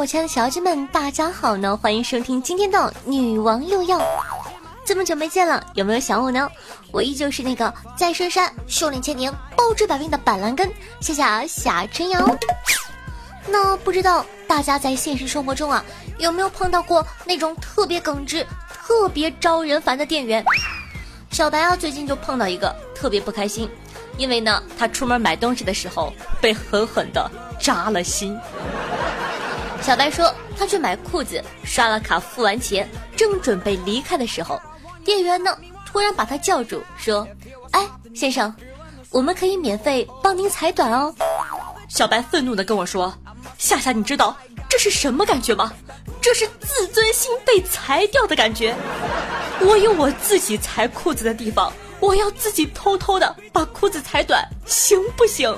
我亲爱的小姐们，大家好呢！欢迎收听今天的《女王又要》。这么久没见了，有没有想我呢？我依旧是那个在深山修炼千年、包治百病的板蓝根，谢谢啊，夏春瑶。那不知道大家在现实生活中啊，有没有碰到过那种特别耿直、特别招人烦的店员？小白啊，最近就碰到一个特别不开心，因为呢，他出门买东西的时候被狠狠的扎了心。小白说，他去买裤子，刷了卡，付完钱，正准备离开的时候，店员呢突然把他叫住，说：“哎，先生，我们可以免费帮您裁短哦。”小白愤怒的跟我说：“夏夏，你知道这是什么感觉吗？这是自尊心被裁掉的感觉。我有我自己裁裤子的地方，我要自己偷偷的把裤子裁短，行不行？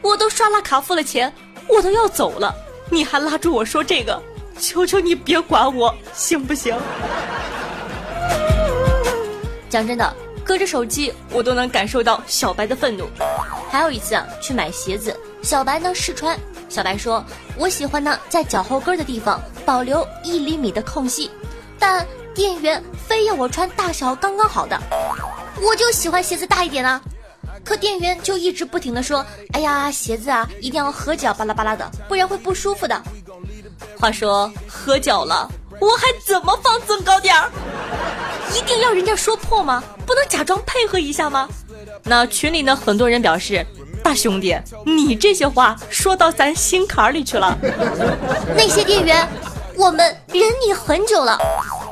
我都刷了卡，付了钱，我都要走了。”你还拉住我说这个，求求你别管我，行不行？讲真的，隔着手机我都能感受到小白的愤怒。还有一次啊，去买鞋子，小白呢试穿，小白说：“我喜欢呢在脚后跟的地方保留一厘米的空隙，但店员非要我穿大小刚刚好的，我就喜欢鞋子大一点啊。”可店员就一直不停的说：“哎呀，鞋子啊，一定要合脚，巴拉巴拉的，不然会不舒服的。”话说合脚了，我还怎么放增高点儿？一定要人家说破吗？不能假装配合一下吗？那群里呢，很多人表示：“大兄弟，你这些话说到咱心坎里去了。”那些店员，我们忍你很久了。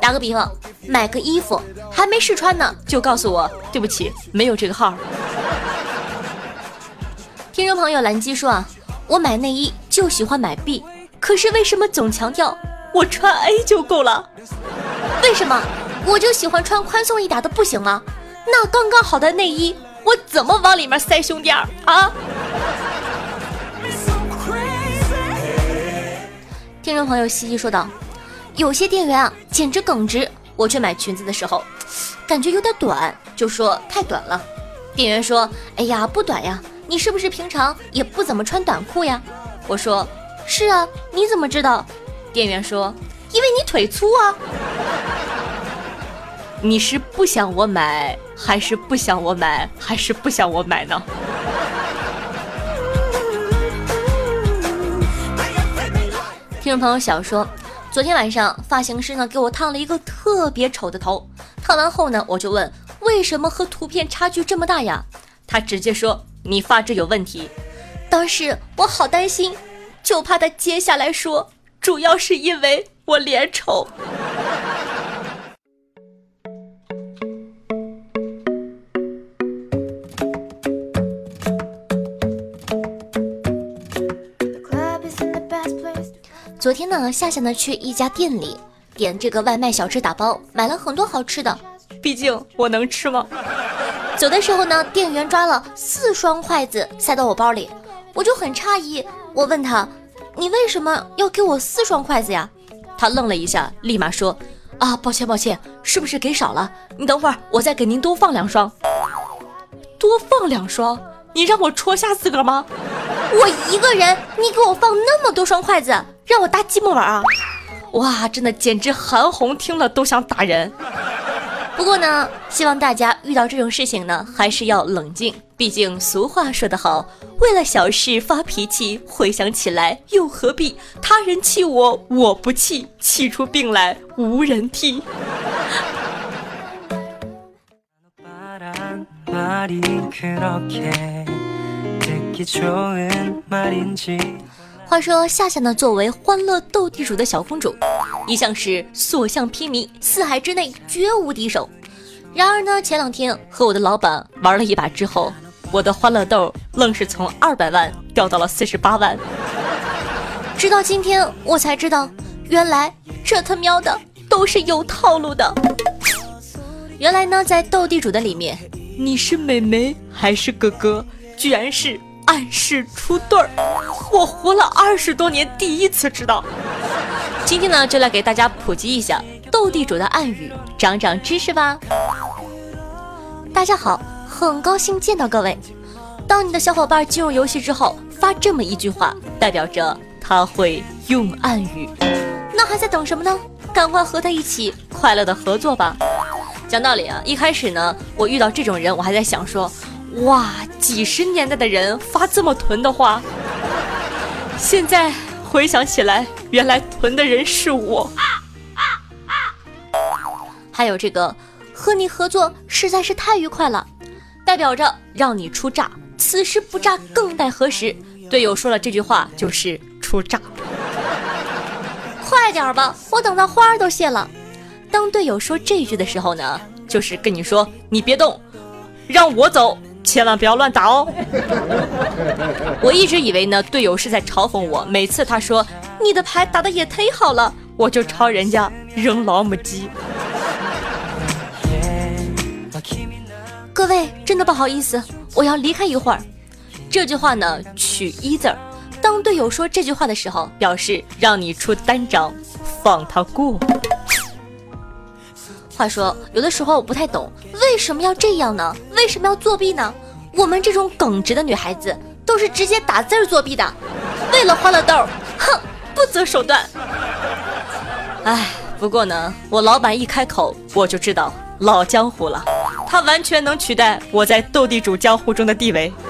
打个比方，买个衣服还没试穿呢，就告诉我对不起，没有这个号。听众朋友蓝鸡说啊，我买内衣就喜欢买 B，可是为什么总强调我穿 A 就够了？为什么我就喜欢穿宽松一点的不行吗？那刚刚好的内衣我怎么往里面塞胸垫啊？听众朋友西西说道，有些店员啊简直耿直，我去买裙子的时候，感觉有点短，就说太短了。店员说，哎呀不短呀。你是不是平常也不怎么穿短裤呀？我说是啊，你怎么知道？店员说，因为你腿粗啊。你是不想我买，还是不想我买，还是不想我买呢？听众朋友小说，昨天晚上发型师呢给我烫了一个特别丑的头，烫完后呢我就问为什么和图片差距这么大呀？他直接说。你发质有问题，当时我好担心，就怕他接下来说，主要是因为我脸丑。昨天呢，夏夏呢去一家店里点这个外卖小吃打包，买了很多好吃的，毕竟我能吃吗？走的时候呢，店员抓了四双筷子塞到我包里，我就很诧异。我问他：“你为什么要给我四双筷子呀？”他愣了一下，立马说：“啊，抱歉抱歉，是不是给少了？你等会儿，我再给您多放两双。多放两双？你让我戳下自个儿吗？我一个人，你给我放那么多双筷子，让我搭积木玩啊？哇，真的简直韩红听了都想打人。”不过呢，希望大家遇到这种事情呢，还是要冷静。毕竟俗话说得好，为了小事发脾气，回想起来又何必？他人气我，我不气，气出病来无人替。话说夏夏呢，作为欢乐斗地主的小公主，一向是所向披靡，四海之内绝无敌手。然而呢，前两天和我的老板玩了一把之后，我的欢乐豆愣是从二百万掉到了四十八万。直到今天我才知道，原来这他喵的都是有套路的。原来呢，在斗地主的里面，你是美眉还是哥哥，居然是暗示出对儿。我活了二十多年，第一次知道。今天呢，就来给大家普及一下斗地主的暗语，长长知识吧。大家好，很高兴见到各位。当你的小伙伴进入游戏之后，发这么一句话，代表着他会用暗语。那还在等什么呢？赶快和他一起快乐的合作吧。讲道理啊，一开始呢，我遇到这种人，我还在想说，哇，几十年代的人发这么囤的话，现在回想起来，原来囤的人是我。还有这个，和你合作实在是太愉快了，代表着让你出炸，此时不炸更待何时？队友说了这句话就是出炸，快点吧，我等到花儿都谢了。当队友说这句的时候呢，就是跟你说你别动，让我走，千万不要乱打哦。我一直以为呢，队友是在嘲讽我。每次他说你的牌打的也忒好了，我就朝人家扔老母鸡。各位真的不好意思，我要离开一会儿。这句话呢，取一字儿。当队友说这句话的时候，表示让你出单张，放他过。话说，有的时候我不太懂，为什么要这样呢？为什么要作弊呢？我们这种耿直的女孩子都是直接打字作弊的，为了欢乐豆，哼，不择手段。哎，不过呢，我老板一开口，我就知道老江湖了，他完全能取代我在斗地主江湖中的地位。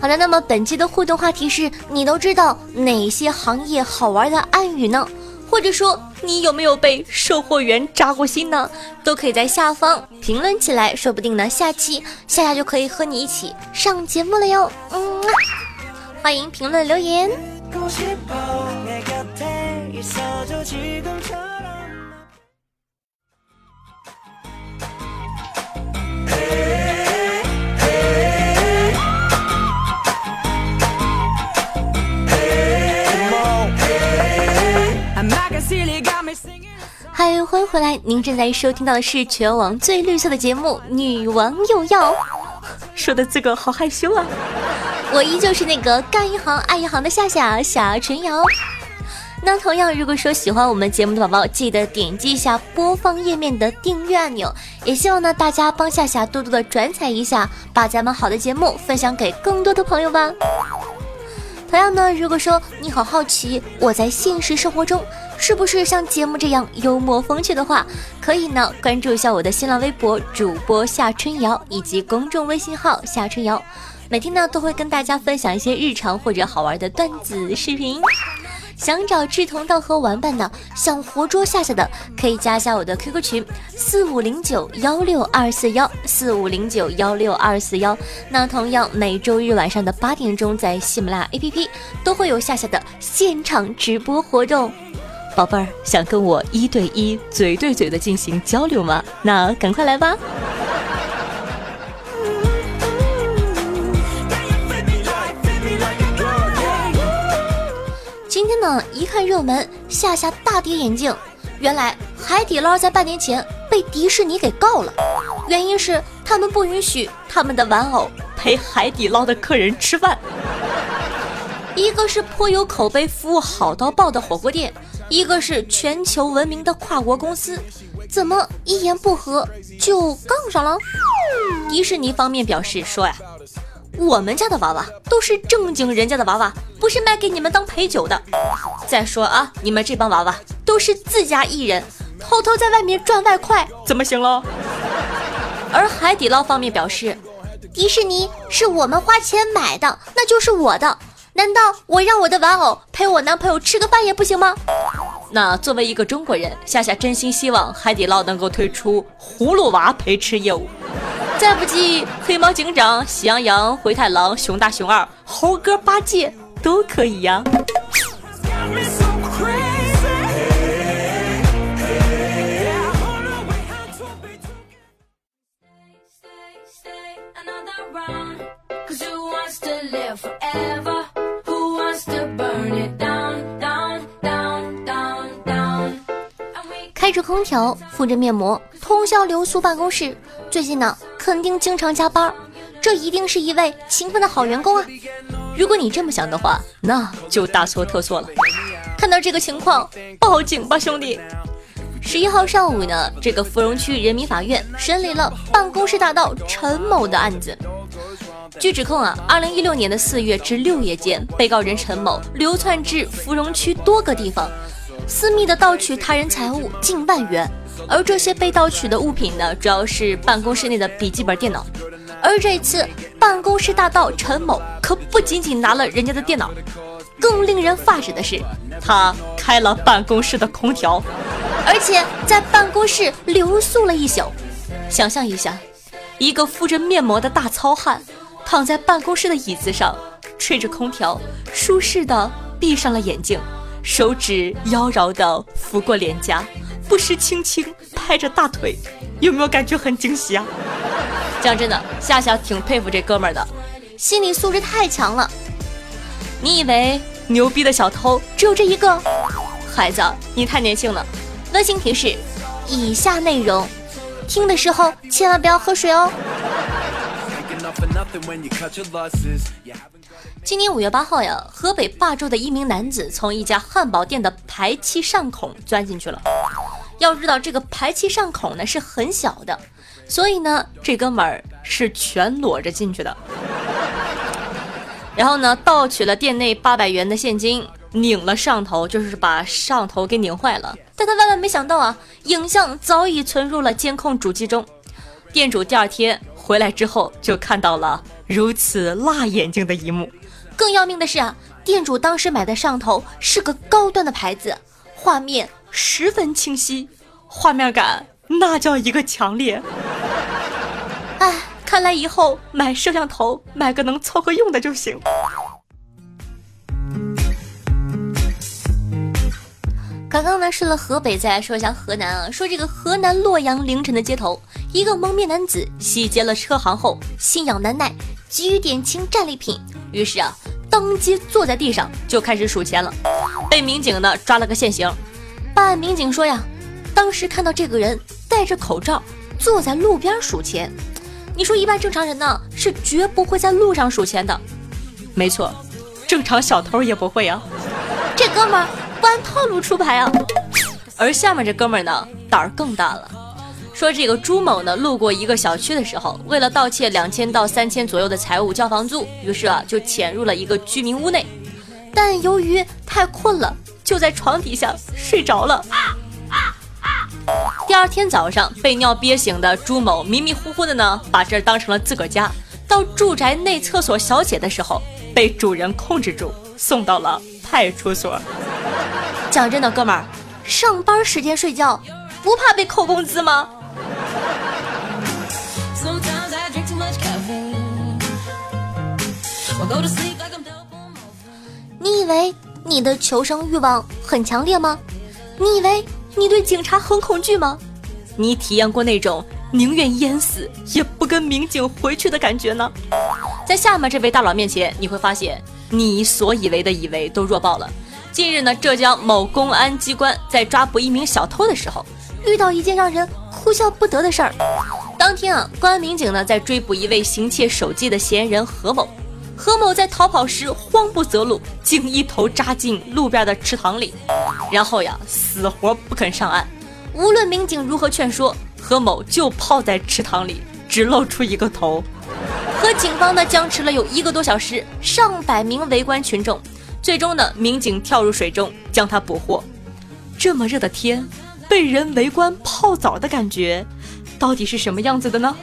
好的，那么本期的互动话题是你都知道哪些行业好玩的暗语呢？或者说你有没有被售货员扎过心呢？都可以在下方评论起来，说不定呢下期夏夏就可以和你一起上节目了哟。嗯，欢迎评论留言。恭喜嗨，欢迎回来！您正在收听到的是全网最绿色的节目《女王又要》，说的这个好害羞啊！我依旧是那个干一行爱一行的夏夏夏春瑶。那同样，如果说喜欢我们节目的宝宝，记得点击一下播放页面的订阅按钮。也希望呢大家帮夏夏多多的转载一下，把咱们好的节目分享给更多的朋友吧。同样呢，如果说你很好奇我在现实生活中是不是像节目这样幽默风趣的话，可以呢关注一下我的新浪微博主播夏春瑶以及公众微信号夏春瑶，每天呢都会跟大家分享一些日常或者好玩的段子视频。想找志同道合玩伴的，想活捉夏夏的，可以加一下我的 QQ 群四五零九幺六二四幺四五零九幺六二四幺。那同样每周日晚上的八点钟，在喜马拉雅 APP 都会有夏夏的现场直播活动。宝贝儿，想跟我一对一、嘴对嘴的进行交流吗？那赶快来吧！今天呢，一看热门，夏夏大跌眼镜。原来海底捞在半年前被迪士尼给告了，原因是他们不允许他们的玩偶陪海底捞的客人吃饭。一个是颇有口碑、服务好到爆的火锅店，一个是全球闻名的跨国公司，怎么一言不合就杠上了？迪士尼方面表示说呀。我们家的娃娃都是正经人家的娃娃，不是卖给你们当陪酒的。再说啊，你们这帮娃娃都是自家艺人，偷偷在外面赚外快，怎么行了？而海底捞方面表示，迪士尼是我们花钱买的，那就是我的。难道我让我的玩偶陪我男朋友吃个饭也不行吗？那作为一个中国人，夏夏真心希望海底捞能够推出葫芦娃陪吃业务。再不济，黑猫警长、喜羊羊、灰太狼、熊大、熊二、猴哥八戒都可以呀。空调，敷着面膜，通宵留宿办公室。最近呢，肯定经常加班，这一定是一位勤奋的好员工啊！如果你这么想的话，那就大错特错了。看到这个情况，报警吧，兄弟！十一号上午呢，这个芙蓉区人民法院审理了办公室大盗陈某的案子。据指控啊，二零一六年的四月至六月间，被告人陈某流窜至芙蓉区多个地方，私密的盗取他人财物近万元。而这些被盗取的物品呢，主要是办公室内的笔记本电脑。而这次办公室大盗陈某可不仅仅拿了人家的电脑，更令人发指的是，他开了办公室的空调。而且在办公室留宿了一宿，想象一下，一个敷着面膜的大糙汉躺在办公室的椅子上，吹着空调，舒适的闭上了眼睛，手指妖娆的拂过脸颊，不时轻轻拍着大腿，有没有感觉很惊喜啊？讲真的，夏夏挺佩服这哥们儿的，心理素质太强了。你以为牛逼的小偷只有这一个？孩子，你太年轻了。温馨提示：以下内容，听的时候千万不要喝水哦。今年五月八号呀，河北霸州的一名男子从一家汉堡店的排气上孔钻进去了。要知道，这个排气上孔呢是很小的，所以呢，这哥们儿是全裸着进去的。然后呢，盗取了店内八百元的现金。拧了上头，就是把上头给拧坏了。但他万万没想到啊，影像早已存入了监控主机中。店主第二天回来之后，就看到了如此辣眼睛的一幕。更要命的是啊，店主当时买的上头是个高端的牌子，画面十分清晰，画面感那叫一个强烈。哎，看来以后买摄像头买个能凑合用的就行。刚刚呢，说了河北，再来说一下河南啊。说这个河南洛阳凌晨的街头，一个蒙面男子洗劫了车行后，心痒难耐，急于点清战利品，于是啊，当街坐在地上就开始数钱了，被民警呢抓了个现行。办案民警说呀，当时看到这个人戴着口罩坐在路边数钱，你说一般正常人呢是绝不会在路上数钱的。没错，正常小偷也不会啊。这哥们儿。不按套路出牌啊！而下面这哥们儿呢，胆儿更大了。说这个朱某呢，路过一个小区的时候，为了盗窃两千到三千左右的财物交房租，于是啊，就潜入了一个居民屋内。但由于太困了，就在床底下睡着了。第二天早上被尿憋醒的朱某，迷迷糊糊的呢，把这儿当成了自个儿家。到住宅内厕所小解的时候，被主人控制住，送到了派出所。讲真的，哥们儿，上班时间睡觉不怕被扣工资吗？你以为你的求生欲望很强烈吗？你以为你对警察很恐惧吗？你体验过那种宁愿淹死也不跟民警回去的感觉呢？在下面这位大佬面前，你会发现你所以为的以为都弱爆了。近日呢，浙江某公安机关在抓捕一名小偷的时候，遇到一件让人哭笑不得的事儿。当天啊，公安民警呢在追捕一位行窃手机的嫌疑人何某。何某在逃跑时慌不择路，竟一头扎进路边的池塘里，然后呀，死活不肯上岸。无论民警如何劝说，何某就泡在池塘里，只露出一个头。和警方呢僵持了有一个多小时，上百名围观群众。最终呢，民警跳入水中将他捕获。这么热的天，被人围观泡澡的感觉，到底是什么样子的呢？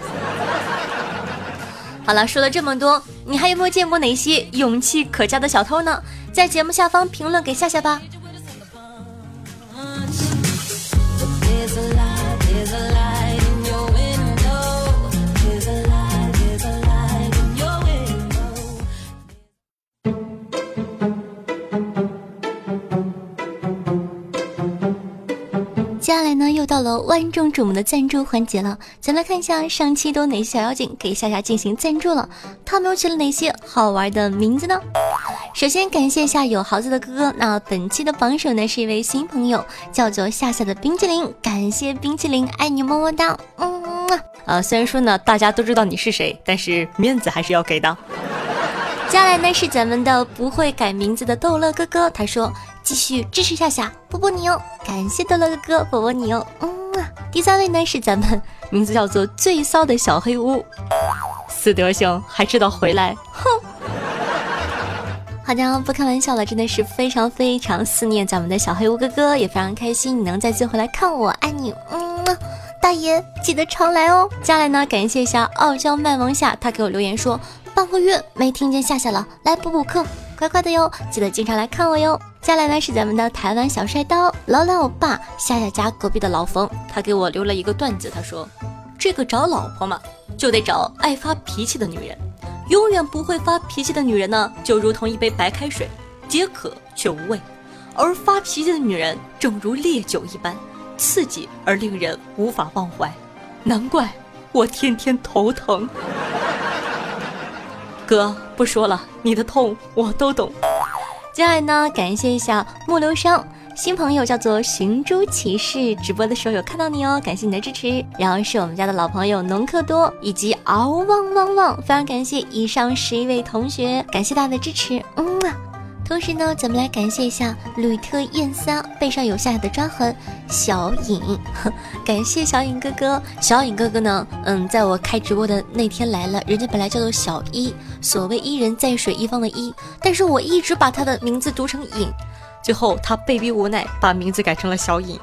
好了，说了这么多，你还有没有见过哪些勇气可嘉的小偷呢？在节目下方评论给夏夏吧。接下来呢，又到了万众瞩目的赞助环节了。咱们来看一下上期都哪些小妖精给夏夏进行赞助了，他们又起了哪些好玩的名字呢？首先感谢一下有豪子的哥哥。那本期的榜首呢是一位新朋友，叫做夏夏的冰淇淋。感谢冰淇淋，爱你么么哒。嗯，呃，虽然说呢大家都知道你是谁，但是面子还是要给的。接下来呢是咱们的不会改名字的逗乐哥哥，他说继续支持夏夏，波波你哦。感谢逗乐哥哥，波波你哦。嗯，第三位呢是咱们名字叫做最骚的小黑屋，死德行还知道回来，哼。好的，不开玩笑了，真的是非常非常思念咱们的小黑屋哥哥，也非常开心你能再次回来看我，爱你，嗯，大爷记得常来哦。接下来呢，感谢一下傲娇卖萌夏，他给我留言说半个月没听见夏夏了，来补补课，乖乖的哟，记得经常来看我哟。接下来呢是咱们的台湾小帅刀老老爸夏夏家隔壁的老冯，他给我留了一个段子，他说这个找老婆嘛，就得找爱发脾气的女人。永远不会发脾气的女人呢，就如同一杯白开水，解渴却无味；而发脾气的女人，正如烈酒一般，刺激而令人无法忘怀。难怪我天天头疼。哥，不说了，你的痛我都懂。接下来呢，感谢一下木流商。新朋友叫做寻珠骑士，直播的时候有看到你哦，感谢你的支持。然后是我们家的老朋友农克多以及嗷旺旺旺，非常感谢以上十一位同学，感谢大家的支持，嗯啊。同时呢，咱们来感谢一下吕特燕三，背上有下的抓痕，小影，感谢小影哥哥。小影哥哥呢，嗯，在我开直播的那天来了，人家本来叫做小一，所谓伊人在水一方的一，但是我一直把他的名字读成影。最后，他被逼无奈，把名字改成了小影。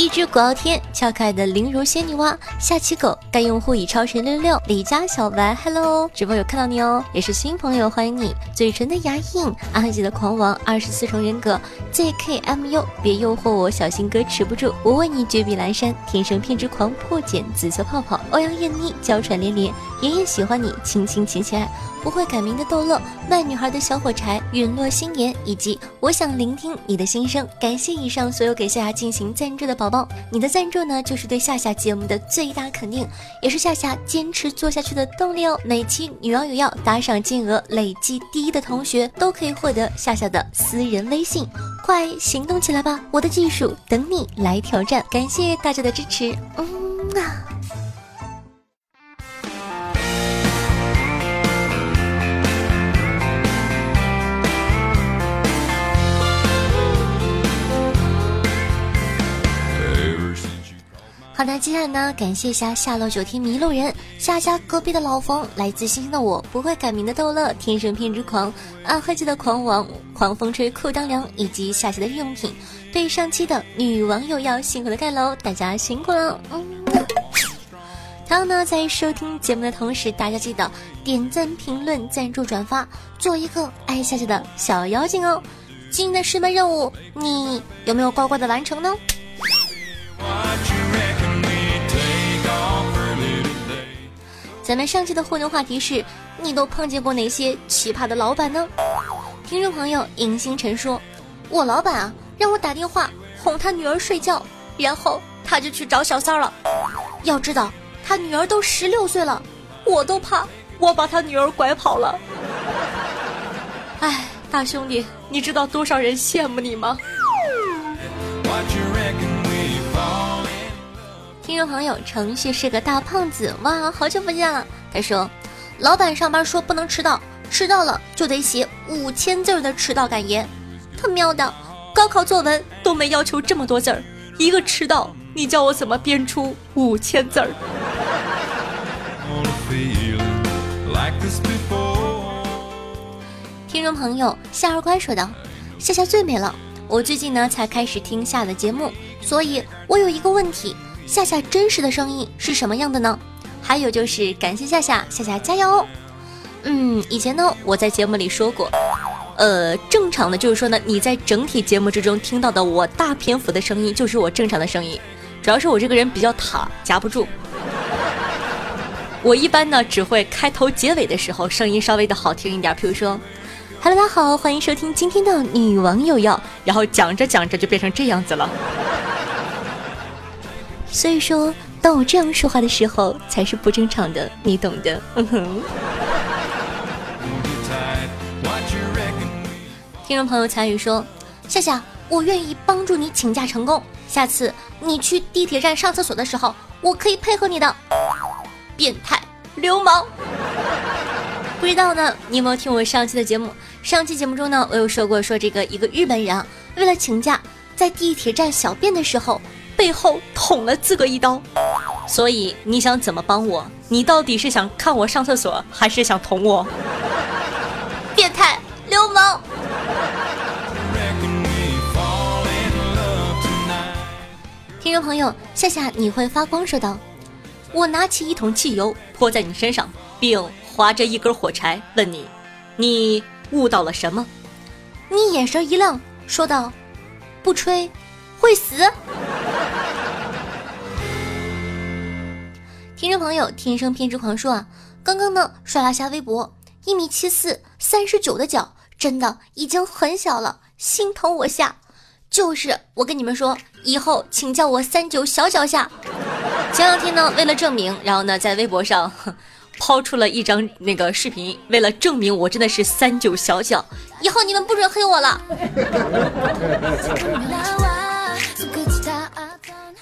一只古傲天，俏可爱的灵如仙女蛙，下棋狗，该用户已超神六六六，李家小白，Hello，直播有看到你哦，也是新朋友，欢迎你。嘴唇的牙印，阿黑姐的狂王，二十四重人格，ZKMU，别诱惑我，小心哥持不住，我为你绝笔阑珊，天生偏执狂，破茧，紫色泡泡，欧阳艳妮，娇喘连连，爷爷喜欢你，亲亲亲亲爱。不会改名的逗乐，卖女孩的小火柴，陨落心言，以及我想聆听你的心声。感谢以上所有给夏夏进行赞助的宝宝，你的赞助呢，就是对夏夏节目的最大肯定，也是夏夏坚持做下去的动力哦。每期女网友要打赏金额累计第一的同学，都可以获得夏夏的私人微信，快行动起来吧！我的技术等你来挑战，感谢大家的支持，嗯啊。那，接下来呢，感谢一下下楼九天迷路人，夏家隔壁的老冯，来自星星的我，不会改名的逗乐，天生偏执狂，暗黑界的狂王，狂风吹裤裆凉，以及夏夏的日用品。对上期的女网友要辛苦的盖楼，大家辛苦了。嗯。还有呢，在收听节目的同时，大家记得点赞、评论、赞助、转发，做一个爱夏夏的小妖精哦。今天的师门任务，你有没有乖乖的完成呢？咱们上期的互动话题是：你都碰见过哪些奇葩的老板呢？听众朋友尹星辰说：“我老板啊，让我打电话哄他女儿睡觉，然后他就去找小三了。要知道他女儿都十六岁了，我都怕我把他女儿拐跑了。哎，大兄弟，你知道多少人羡慕你吗？”听众朋友，程旭是个大胖子，哇，好久不见了。他说，老板上班说不能迟到，迟到了就得写五千字的迟到感言。他喵的，高考作文都没要求这么多字儿，一个迟到，你叫我怎么编出五千字儿？听众朋友，夏二乖说道：“夏夏最美了，我最近呢才开始听夏的节目，所以我有一个问题。”夏夏真实的声音是什么样的呢？还有就是感谢夏夏，夏夏加油！嗯，以前呢我在节目里说过，呃，正常的就是说呢，你在整体节目之中听到的我大篇幅的声音就是我正常的声音，主要是我这个人比较塔，夹不住。我一般呢只会开头结尾的时候声音稍微的好听一点，比如说，Hello，大家好，欢迎收听今天的女网友要，然后讲着讲着就变成这样子了。所以说，当我这样说话的时候，才是不正常的，你懂的。嗯哼。听众朋友参与说：“夏夏，我愿意帮助你请假成功。下次你去地铁站上厕所的时候，我可以配合你的。”变态流氓。不知道呢，你有没有听我上期的节目？上期节目中呢，我有说过，说这个一个日本人啊，为了请假，在地铁站小便的时候，背后捅了自个一刀。所以你想怎么帮我？你到底是想看我上厕所，还是想捅我？变态流氓！听众朋友，夏夏你会发光说道：“我拿起一桶汽油泼在你身上，并。”划着一根火柴，问你：“你悟到了什么？”你眼神一亮，说道：“不吹，会死。”听众朋友，天生偏执狂说啊，刚刚呢刷了下微博，一米七四，三十九的脚，真的已经很小了，心疼我下。就是我跟你们说，以后请叫我三九小脚下。前两天呢，为了证明，然后呢在微博上。抛出了一张那个视频，为了证明我真的是三九小脚，以后你们不准黑我了。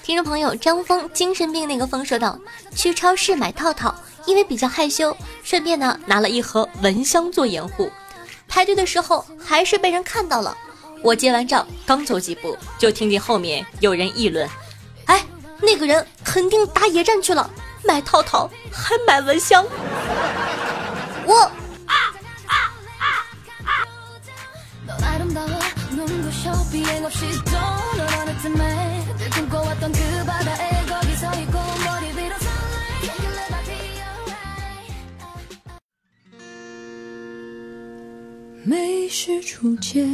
听众朋友张峰，精神病那个峰说道：去超市买套套，因为比较害羞，顺便呢拿了一盒蚊香做掩护。排队的时候还是被人看到了。我结完账刚走几步，就听见后面有人议论：“哎，那个人肯定打野战去了。”买套套还买蚊香，我。美是初见，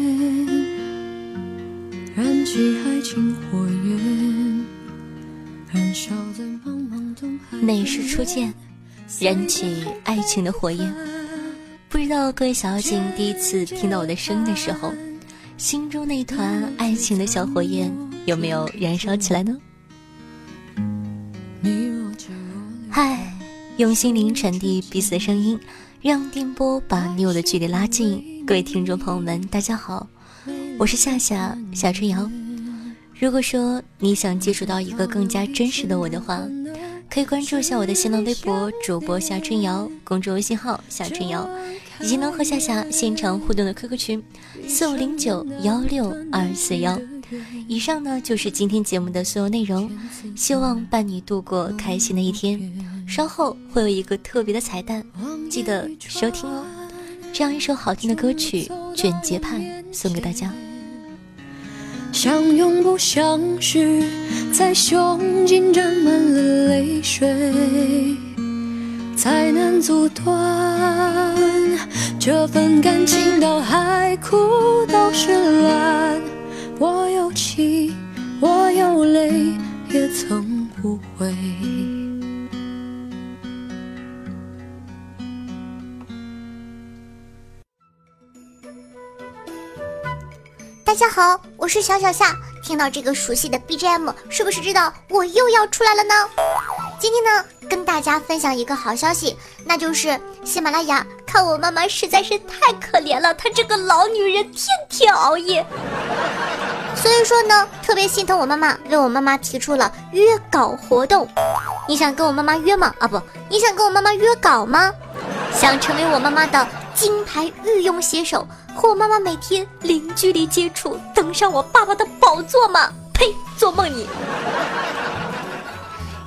燃起爱情火焰，燃烧在茫茫东海。美是初见，燃起爱情的火焰。不知道各位小妖精第一次听到我的声音的时候，心中那团爱情的小火焰有没有燃烧起来呢？嗨，用心灵传递彼此的声音，让电波把你我的距离拉近。各位听众朋友们，大家好，我是夏夏夏春瑶。如果说你想接触到一个更加真实的我的话，可以关注一下我的新浪微博主播夏春瑶，公众微信号夏春瑶，以及能和夏夏现场互动的 QQ 群四五零九幺六二四幺。以上呢就是今天节目的所有内容，希望伴你度过开心的一天。稍后会有一个特别的彩蛋，记得收听哦。这样一首好听的歌曲《卷睫盼》送给大家。相拥不相识，在胸襟沾满了泪水，才能阻断这份感情到海枯都是蓝。我有情，我有泪，也曾无悔。大家好，我是小小夏。听到这个熟悉的 BGM，是不是知道我又要出来了呢？今天呢，跟大家分享一个好消息，那就是喜马拉雅看我妈妈实在是太可怜了，她这个老女人天天熬夜，所以说呢，特别心疼我妈妈，为我妈妈提出了约稿活动。你想跟我妈妈约吗？啊不，你想跟我妈妈约稿吗？想成为我妈妈的金牌御用写手？和我妈妈每天零距离接触，登上我爸爸的宝座吗？呸！做梦你！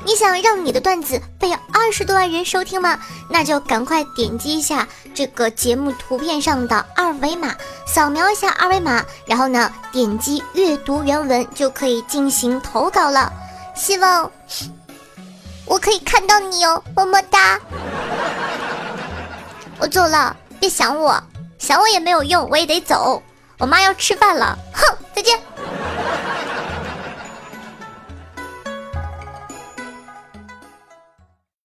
你想让你的段子被二十多万人收听吗？那就赶快点击一下这个节目图片上的二维码，扫描一下二维码，然后呢，点击阅读原文就可以进行投稿了。希望我可以看到你哦，么么哒！我走了，别想我。想我也没有用，我也得走。我妈要吃饭了，哼，再见。